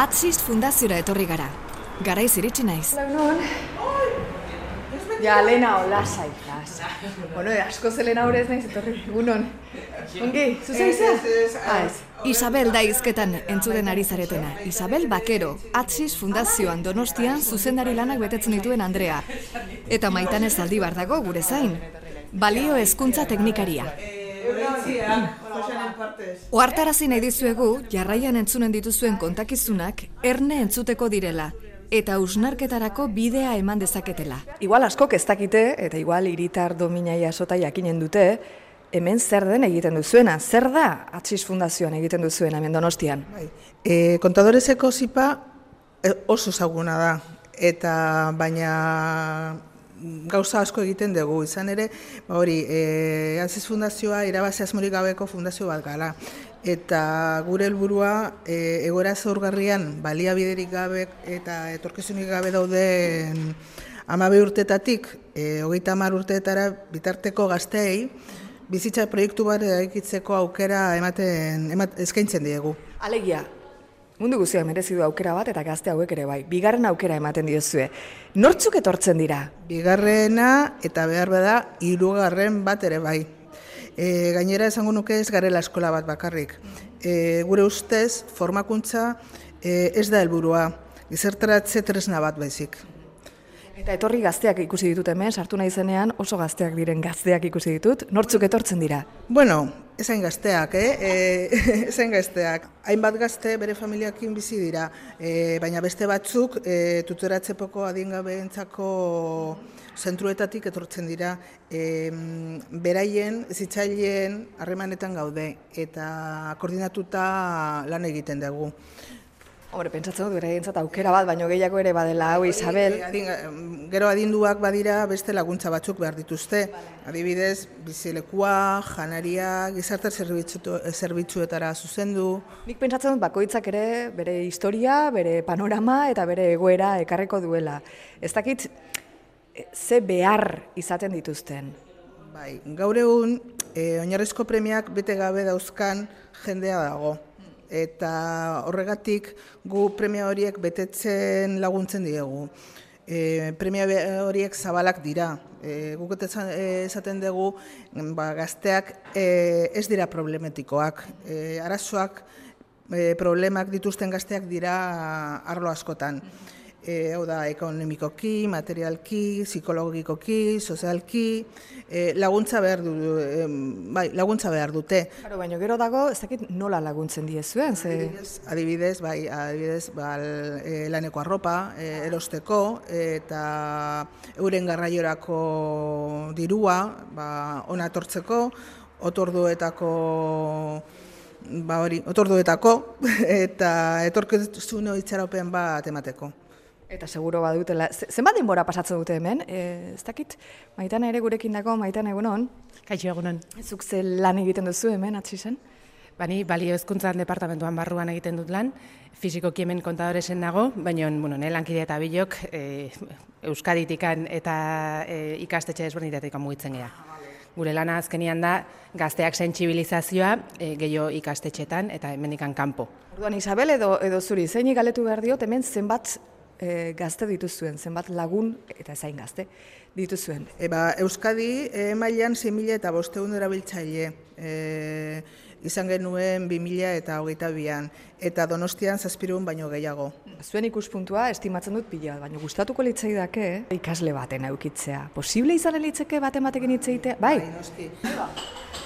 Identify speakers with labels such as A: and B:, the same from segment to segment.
A: Atzist fundaziora etorri gara. Garaiz iritsi naiz.
B: Ja, lehena hola zaitaz. Bueno, asko zelena horrez naiz, etorri egunon. Ongi, zuzen izan? Ah.
A: Isabel da izketan entzuden ari zaretena. Isabel Bakero, Atzis Fundazioan Donostian zuzendari lanak betetzen dituen Andrea. Eta maitan ez aldi bar dago gure zain. Balio hezkuntza teknikaria. Oartarazi nahi dizuegu, jarraian entzunen dituzuen kontakizunak, erne entzuteko direla, eta usnarketarako bidea eman dezaketela.
B: Igual askok ez dakite, eta igual iritar dominai asota jakinen dute, hemen zer den egiten duzuena, zer da Atzis Fundazioan egiten duzuena hemen donostian?
C: Bai. E, kontadoreseko zipa e, oso zaguna da, eta baina gauza asko egiten dugu, izan ere, ba hori, e, Aziz Fundazioa irabazi asmorik gabeko fundazio bat gala. Eta gure helburua e, egora zaurgarrian baliabiderik gabe eta etorkizunik gabe dauden amabe urtetatik, e, hogeita hamar urteetara bitarteko gazteei, bizitza proiektu bat egitzeko aukera ematen, eskaintzen diegu.
B: Alegia, mundu guztiak merezi du aukera bat eta gazte hauek ere bai. Bigarren aukera ematen diozue. Nortzuk etortzen dira?
C: Bigarrena eta behar bada hirugarren bat ere bai. E, gainera esango nuke ez garela eskola bat bakarrik. E, gure ustez, formakuntza e, ez da helburua, gizertaratze tresna bat baizik.
B: Eta etorri gazteak ikusi ditut hemen, sartu nahi zenean oso gazteak diren gazteak ikusi ditut. Nortzuk etortzen dira?
C: Bueno, ezain gazteak, eh? E, ezain gazteak. Hainbat gazte bere familiakin bizi dira, e, baina beste batzuk e, tuteratzepoko adingabe entzako zentruetatik etortzen dira e, beraien, zitzaileen harremanetan gaude eta koordinatuta lan egiten dugu.
B: Hore, pentsatzen dut, beraientzat aukera bat, baino gehiago ere badela hau Isabel.
C: Adin, gero adinduak badira beste laguntza batzuk behar dituzte. Adibidez, bizilekua, janaria, gizarte zerbitzuetara zuzendu.
B: Nik pentsatzen dut, bakoitzak ere bere historia, bere panorama eta bere egoera ekarreko duela. Ez dakit, ze behar izaten dituzten?
C: Bai, gaur egun, e, oinarrizko premiak bete gabe dauzkan jendea dago eta horregatik gu premia horiek betetzen laguntzen diegu. E, premia horiek zabalak dira. E, guk esaten dugu ba, gazteak e, ez dira problemetikoak. E, arazoak, e, problemak dituzten gazteak dira arlo askotan e, hau da, ekonomikoki, materialki, psikologikoki, sozialki, e, laguntza behar du, e, bai, laguntza behar dute.
B: Claro, baina gero dago, ez dakit nola laguntzen diezuen, ze...
C: Adibidez, adibidez, bai, adibidez, bal, e, laneko arropa, e, erosteko, eta euren garraiorako dirua, ba, ona tortzeko, otorduetako ba hori, otorduetako eta etorkizun itxaropen bat emateko.
B: Eta seguro badutela. Zenbat denbora pasatzen dute hemen? E, ez dakit, maitan ere gurekin dago, maitan egunon.
D: Kaixo egunon.
B: Zuk ze lan egiten duzu hemen, atxisen?
D: Bani, balio ezkuntzan departamentuan barruan egiten dut lan, fiziko kiemen kontadoresen dago, baina, bueno, ne lankide eta bilok, e, Euskaditikan eta e, ikastetxe desberdinetatik mugitzen gea. Gure lana azkenian da, gazteak sentsibilizazioa e, gehiago ikastetxetan eta hemendikan kanpo.
B: Orduan, Isabel edo, edo zuri, zein galetu behar diot, hemen zenbat e, gazte dituzuen, zenbat lagun eta zain gazte dituzuen.
C: E, ba, Euskadi e, mailan 6.000 eta bosteun erabiltzaile e, izan genuen 2.000 eta hogeita bian, eta donostian zazpirun baino gehiago.
B: Zuen ikuspuntua estimatzen dut pila, baina gustatuko litzai dake, eh? ikasle baten eukitzea. Posible izan elitzeke baten batekin hitz Bai,
C: bai noski.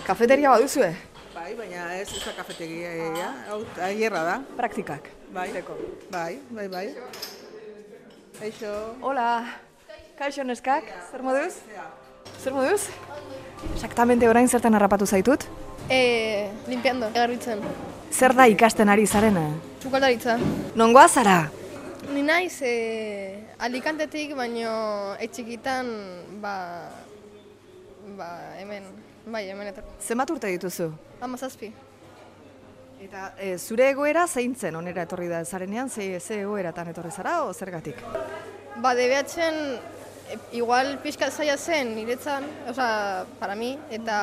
B: Kafeteria baduzue?
C: Bai, baina ez ez da kafetegia, hau aierra da.
B: Praktikak.
C: Bai, bai, bai, bai.
B: Kaixo. Hola. Kaixo neskak, zer moduz? Zer moduz? Exactamente orain zertan harrapatu zaitut?
E: Eh, limpiando, egarbitzen.
B: Zer da ikasten ari zarena?
E: Txukaldaritza.
B: Nongoa zara?
E: Ni naiz, eh, alikantetik, baino etxikitan, ba, ba, hemen, bai, hemen etor.
B: Zenbat urte dituzu?
E: Hama zazpi.
B: Eta e, zure egoera zeintzen onera etorri da zarenean, ze, ze egoeratan etorri zara o zergatik?
E: Ba, debeatzen, e, igual pixka zaila zen niretzan, oza, para mi, eta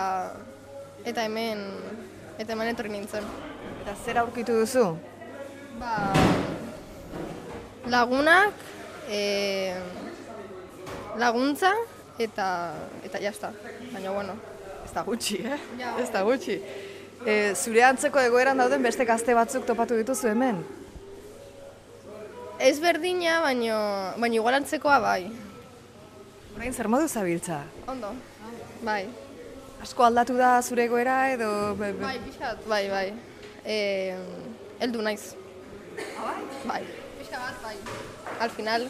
E: eta hemen, eta hemen etorri nintzen.
B: Eta zer aurkitu duzu?
E: Ba, lagunak, e, laguntza eta eta jazta. Baina bueno,
B: Ez da gutxi, eh?
E: Ja.
B: Ez da gutxi. E, zure antzeko egoeran dauden beste gazte batzuk topatu dituzu hemen?
E: ez berdina, baino, baino igual antzekoa bai.
B: Orain zer modu zabiltza?
E: Ondo, bai.
B: Asko aldatu da zure egoera edo...
E: Bai, pixkat, bai, bai. E, eldu naiz. Bai. Pixka bat, bai. Al final,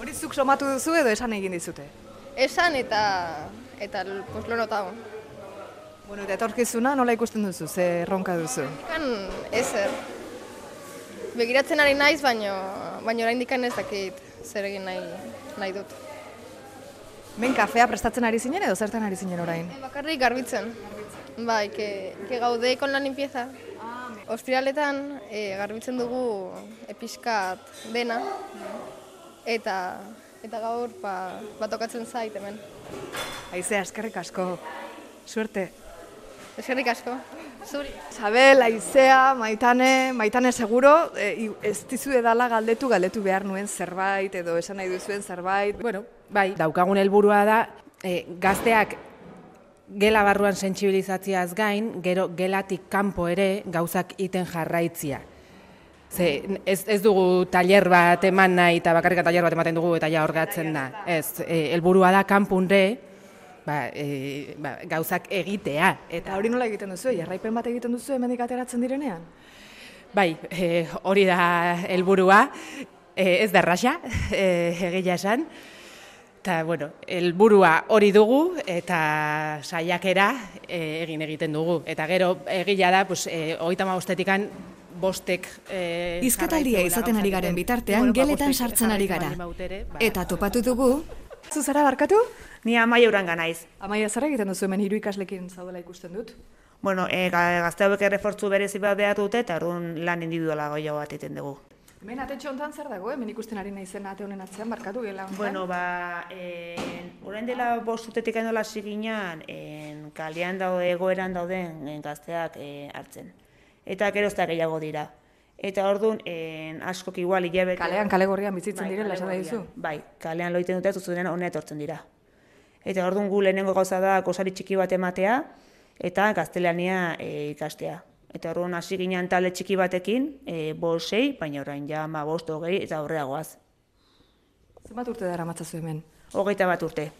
B: Hori zuk somatu duzu edo esan egin dizute?
E: esan eta, eta pues, lo he notado.
B: Bueno, eta etorkizuna nola ikusten duzu, ze erronka duzu?
E: Kan ezer. Begiratzen ari naiz, baino, baino oraindik ez dakit zer egin nahi, nahi dut.
B: Men kafea prestatzen ari zinen edo zertan ari zinen orain?
E: E, bakarrik garbitzen. Bai, que, que gaude con la limpieza. Ostiraletan e, garbitzen dugu episkat dena. Eta, eta gaur ba, batokatzen zait hemen.
B: Aizea, eskerrik asko. Suerte.
E: Eskerrik asko. Zuri.
B: Isabel, Aizea, Maitane, Maitane seguro, e, ez dizu edala galdetu, galdetu behar nuen zerbait edo esan nahi duzuen zerbait.
D: Bueno, bai, daukagun helburua da e, gazteak gela barruan sentsibilizatziaz gain, gero gelatik kanpo ere gauzak iten jarraitzia. Ze, ez, ez dugu tailer bat eman nahi eta bakarrik tailer bat ematen dugu eta ja orgatzen da. Ez, e, helburua da kanpunre ba, e, ba, gauzak egitea. Eta
B: hori nola egiten duzu, jarraipen bat egiten duzu hemendik ateratzen direnean?
D: Bai, e, hori da helburua, e, ez da erraxa, e, egia esan. Eta, bueno, helburua hori dugu eta saiakera e, egin egiten dugu. Eta gero, egila da, pues, e, hogeita hamabostetikan bostek... E,
A: Izketaldia izaten ari garen bitartean,
D: ba,
A: geletan sartzen ari gara.
D: ba,
A: Eta topatu dugu,
B: Zuzara barkatu?
F: Ni amaia uranga naiz.
B: Amaia, zer egiten duzu hemen hiru ikaslekin zaudela ikusten dut?
F: Bueno, e, ga- gazte hauek errefortzu berezi bat behar dute eta orduan lan individuala gehiago bat egiten dugu.
B: Hemen atetxo hontan zer dago, hemen ikusten ari naizen ate honen atzean, barkatu gela honetan.
F: Bueno, ba, en, orain dela bost urtetik endola ziginan, en, kalean daude, egoeran dauden en, gazteak e, hartzen. Eta gero ez gehiago dira. Eta orduan, en, askok igual hilabete...
B: Kalean, kale gorrian bizitzen
F: Bai,
B: direla, esan duzu?
F: Bai, kalean loiten dute, zuzenean hona etortzen dira. Eta orduan gu lehenengo gauza da gozari txiki bat ematea, eta gaztelania e, ikastea. Eta orduan hasi ginen talde txiki batekin, e, bost sei, baina orain ja ma bost hogei eta horreagoaz.
B: Zenbat urte dara matzazu hemen?
F: Hogeita bat urte.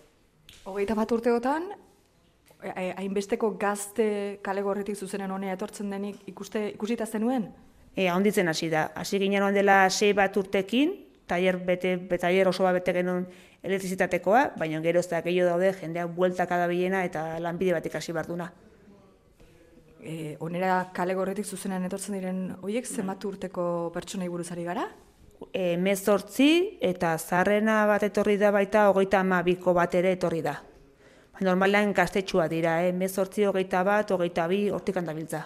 B: Hogeita bat urteotan, e- e- hainbesteko gazte kale gorritik zuzenen honea etortzen denik ikuste, ikusita zenuen?
F: E, handitzen hasi da. Hasi ginen orain dela sei bat urtekin, tailer bete, be- tailer oso bat bete genuen elektrizitatekoa, baina gero ez da gehiago daude jendeak bueltaka dabilena eta lanbide bat ikasi behar duna.
B: E, onera kale gorritik zuzenean etortzen diren hoiek zenbat urteko pertsonei buruz ari gara?
F: e, mezortzi eta zarrena bat etorri da baita hogeita amabiko bat ere etorri da. Normalean gaztetxua dira, eh? mezortzi hogeita bat, hogeita bi, hortik handabiltza.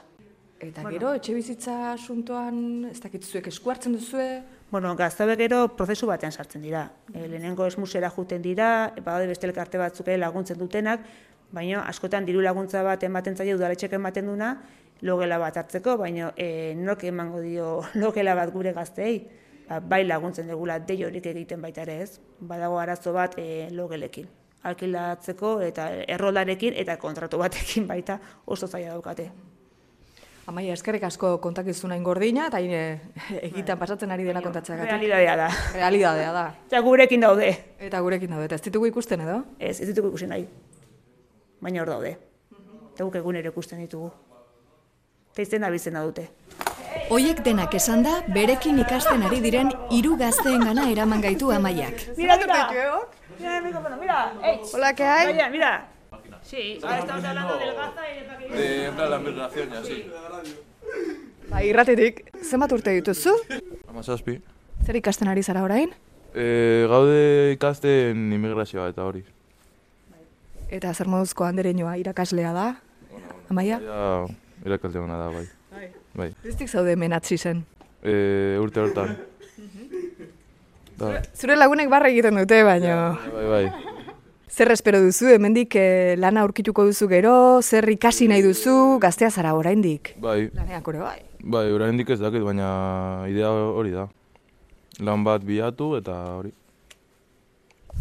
B: Eta gero, etxe bizitza asuntoan, ez dakit zuek esku hartzen duzue,
F: Bueno, gaztabe gero prozesu batean sartzen dira. E, lehenengo esmusera juten dira, badaude beste elkarte batzuk laguntzen dutenak, baina askotan diru laguntza bat ematen zaio udaletxek ematen duna, logela bat hartzeko, baina e, nork emango dio logela bat gure gazteei, ba, bai laguntzen dugula dei horik egiten baita ere ez, badago arazo bat e, logelekin alkilatzeko eta errolarekin eta kontratu batekin baita oso zaila daukate.
B: Amaia, eskerrik asko kontakizuna ingordina, eta hain eh, egitan pasatzen ari dela kontatzeagatik.
F: Realidadea da.
B: Realidadea da.
F: Eta gurekin daude.
B: Eta gurekin daude, eta ez ditugu ikusten edo?
F: Ez, ez ditugu ikusi nahi. Baina hor daude. Eta guk egunero ikusten ditugu. Eta izena bizena dute.
A: hoiek denak esan da, berekin ikasten ari diren hiru gazteengana eraman gaitu amaiak.
F: Mira, mira. Mira mira. Ey,
E: Hola, ¿qué hay?
F: Vaya, mira. Sí, ahora estamos hablando del gaza y
G: de plan la migración y así.
B: Ba, irratetik, zenbat urte dituzu?
G: Amazazpi.
B: Zer ikasten ari zara orain?
G: E, gaude ikasten immigrazioa eta hori.
B: Eta zer moduzko andereñoa irakaslea da? Amaia?
G: Ja, irakalte hona da, bai. Bai.
B: Biztik zaude hemen atzi zen.
G: E, urte hortan. Da,
B: Zure lagunek barra egiten dute, baina...
G: bai, bai.
B: Zer espero duzu, hemendik eh, lana aurkituko duzu gero, zer ikasi nahi duzu, gaztea zara oraindik.
G: Bai,
B: Laneak ore bai.
G: bai, oraindik ez dakit, baina idea hori da. Lan bat bilatu eta hori.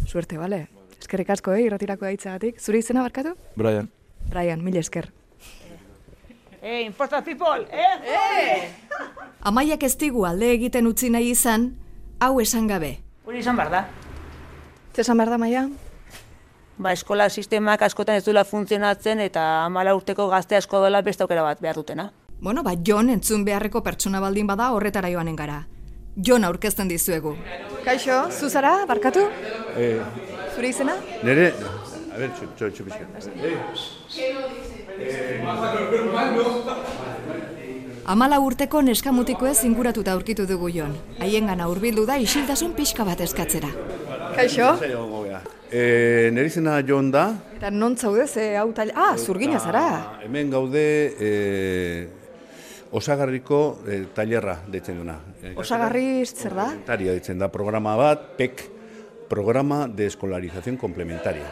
B: Suerte, bale? Eskerrik asko, eh, irratirako daitzagatik. Zure izena barkatu?
G: Brian.
B: Brian, mil esker.
F: Eh, imposta people, eh?
A: Amaiak ez digu alde egiten utzi nahi izan, hau esan gabe.
F: Hori izan behar da.
B: Zesan behar da, Maia?
F: Ba, eskola sistemak askotan ez duela funtzionatzen eta amala urteko gazte asko dola beste aukera bat behar dutena.
A: Bueno, ba, Jon entzun beharreko pertsona baldin bada horretara joanen gara. Jon aurkezten dizuegu.
B: Kaixo, zuzara, barkatu?
H: Eh,
B: Zure izena?
H: nere, a ber, txu, txu, txu, pixka.
A: Amala urteko neskamutikoez inguratuta aurkitu dugu Jon. Haiengana hurbildu da isiltasun pixka bat eskatzera.
B: Kaixo?
H: Eh, nere izena Jon da.
B: Eta non zaude ze hau tal... Ah, zurgina zara.
H: Hemen gaude eh, osagarriko eh, tailerra deitzen duna.
B: Osagarri zer da?
H: Complementaria deitzen da programa bat, PEC, Programa de Escolarización Complementaria.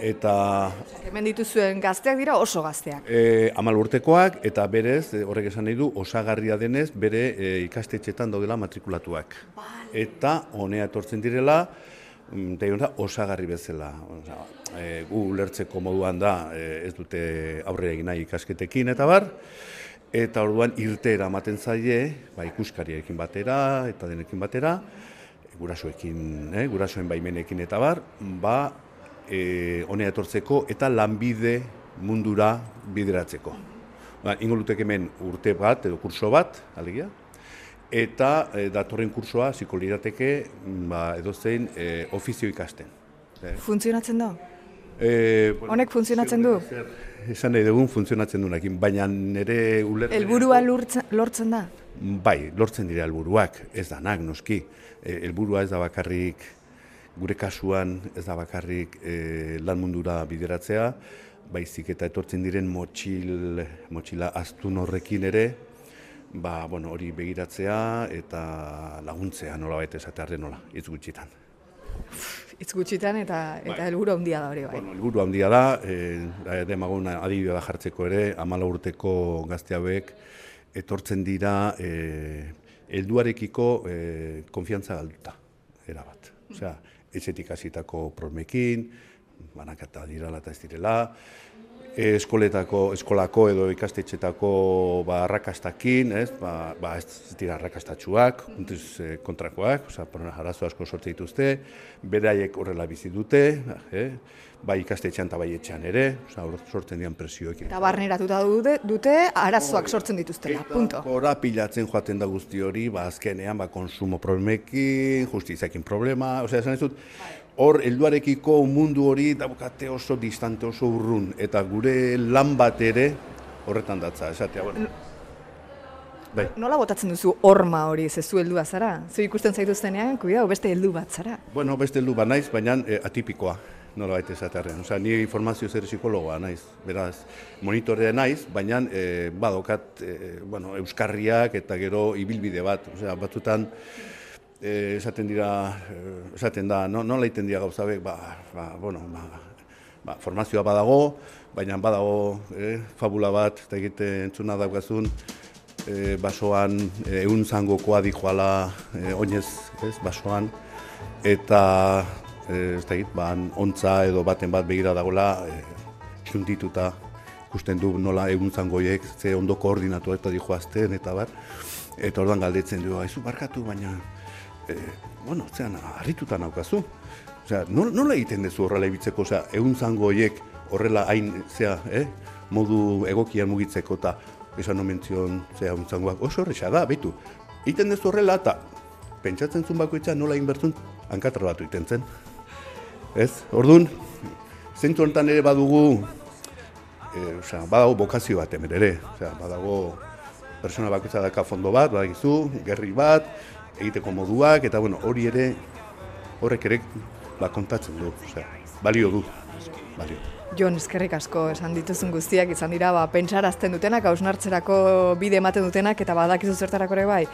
H: Eta
B: Hemen dituzuen gazteak dira oso gazteak.
H: e, amal urtekoak eta berez, horrek esan nahi du, osagarria denez bere e, ikastetxetan daudela matrikulatuak. Eta honea etortzen direla, da, osagarri bezala. Osea, e, gu ulertzeko moduan da, e, ez dute aurrera egin nahi ikasketekin eta bar, eta orduan irtera ematen zaie, ba, ikuskariekin batera eta denekin batera, gurasoekin, eh, gurasoen baimenekin eta bar, ba, e, honea etortzeko eta lanbide mundura bideratzeko. Ba, ingo lutek hemen urte bat edo kurso bat, alegia, eta e, datorren kursoa ziko lirateke ba, edozein e, ofizio ikasten.
B: Funtzionatzen da?
H: E, bueno,
B: Honek funtzionatzen du?
H: zer Esan nahi dugun funtzionatzen duenekin, baina nire uler...
B: Helburua lortzen, lortzen da?
H: Bai, lortzen dira helburuak, ez danak, noski. Helburua ez da bakarrik, gure kasuan ez da bakarrik e, lan mundura bideratzea, baizik eta etortzen diren motxil, motxila astun horrekin ere, ba, bueno, hori begiratzea eta laguntzea nola baita esatearren nola, hitz gutxitan.
B: Itz gutxitan eta eta helburu handia da hori bai.
H: Bueno, helburu handia da, e, demagun adibidea jartzeko ere, amala urteko gazte hauek etortzen dira e, helduarekiko e, konfiantza galduta, erabat. Osea, etxetik hasitako promekin, banakata dirala eta ez direla, eskoletako, eskolako edo ikastetxetako ba, arrakastakin, ez, ba, ba ez dira arrakastatxuak, kontuz e, kontrakoak, osea, arazo asko sortze dituzte, beraiek horrela bizi dute, eh, bai ikastetxean eta bai etxean ere, hor sortzen dian presioekin.
B: Eta barneratuta dute, dute arazoak sortzen dituztela, punto.
H: Hora pilatzen joaten da guzti hori, ba, azkenean, ba, konsumo problemekin, justizakin problema, osea, esan ez dut, hor, helduarekiko mundu hori daukate oso distante, oso urrun, eta gure lan bat ere horretan datza, esatea, bueno. Bai.
B: Nola botatzen duzu horma hori, ze zu heldua zara? Zu ikusten zaituztenean, kuidao, beste heldu bat zara.
H: Bueno, beste heldu bat naiz, baina eh, atipikoa, nola baita esatearen. Osea, ni informazio zer psikologoa naiz, beraz, monitorea naiz, baina eh, badokat, eh, bueno, euskarriak eta gero ibilbide bat, osea, batzutan, eh, esaten dira, eh, esaten da, no, nola iten dira gauza ba, ba, bueno, ba, ba, formazioa badago, baina badago eh, fabula bat, eta egite entzuna daukazun, e, basoan e, egun zangokoa dijoala e, oinez, ez, basoan, eta e, ez da ba, ontza edo baten bat begira dagoela, e, xuntituta ikusten du nola egun zangoiek ze ondo koordinatu eta dijoazten eta bat, eta orduan galdetzen du, haizu barkatu, baina, e, bueno, zean, harrituta naukazu. Osea, nola, egiten duzu horrela ibitzeko, osea, egun zangoiek horrela hain, zea, eh, modu egokian mugitzeko eta esan omentzion zea untzangoak oso horrexa da, behitu. Iten dezu horrela eta pentsatzen zuen bakoitza nola inbertzun hankatra batu iten zen. Ez? Orduan, zentzu honetan ere badugu, e, osea, badago bokazio bat hemen ere, osea, badago persona bakoitza daka fondo bat, badakizu, gerri bat, egiteko moduak, eta bueno, hori ere, horrek ere, ba, kontatzen du, osea, balio du, balio.
B: Jon, eskerrik asko esan dituzun guztiak izan dira, ba, pentsarazten dutenak, hausnartzerako bide ematen dutenak, eta badakizu zertarako ere bai,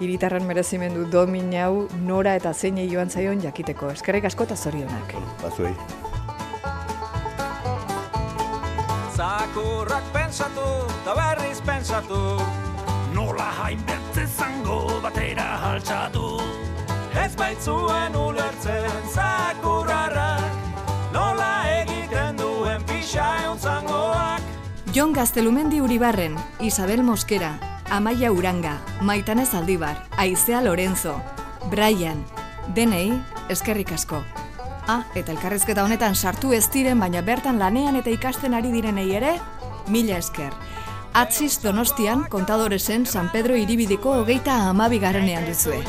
B: hiritarren merezimendu domin hau nora eta zeinei joan zaion jakiteko. Eskerrik asko eta zorionak.
H: Bazuei.
I: Zakurrak pentsatu, eta berriz pentsatu Nola hainbertze zango batera haltsatu Ez baitzuen ulertzen zakurrarrak Nola egiten duen pixa euntzangoak
B: Jon Gaztelumendi Uribarren, Isabel Moskera, Amaia Uranga, Maitanez Aldibar, Aizea Lorenzo, Brian, denei, eskerrik asko. Ah, eta elkarrezketa honetan sartu ez diren, baina bertan lanean eta ikasten ari direnei ere, mila esker. Atziz Donostian, kontadoresen San Pedro iribidiko hogeita amabigarrenean duzue.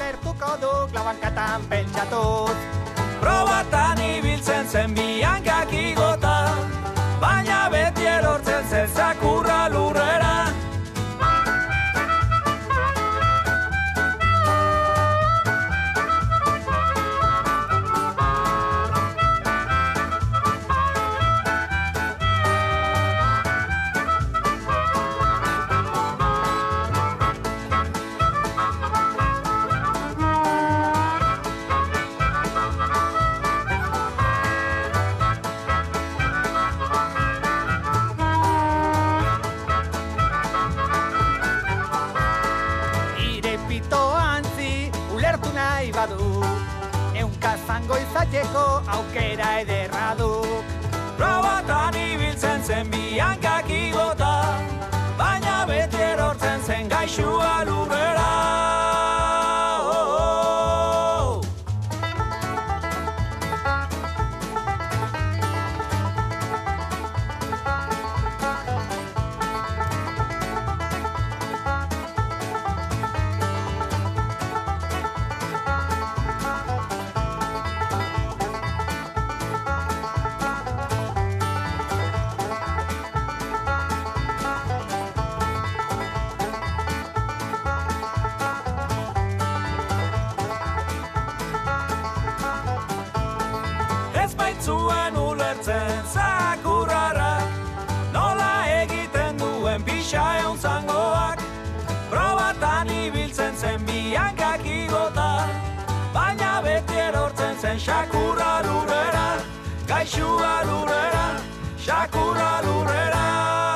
I: Probatan ibiltzen zen biankak igota Baina beti erortzen zen zakurra lurrera erortzen Baitzuen ulertzen zakurrarrak Nola egiten duen pixa euntzangoak Probatan ibiltzen zen biankak igota Baina beti erortzen zen xakurra lurrera Gaixua lurrera, xakurra lurrera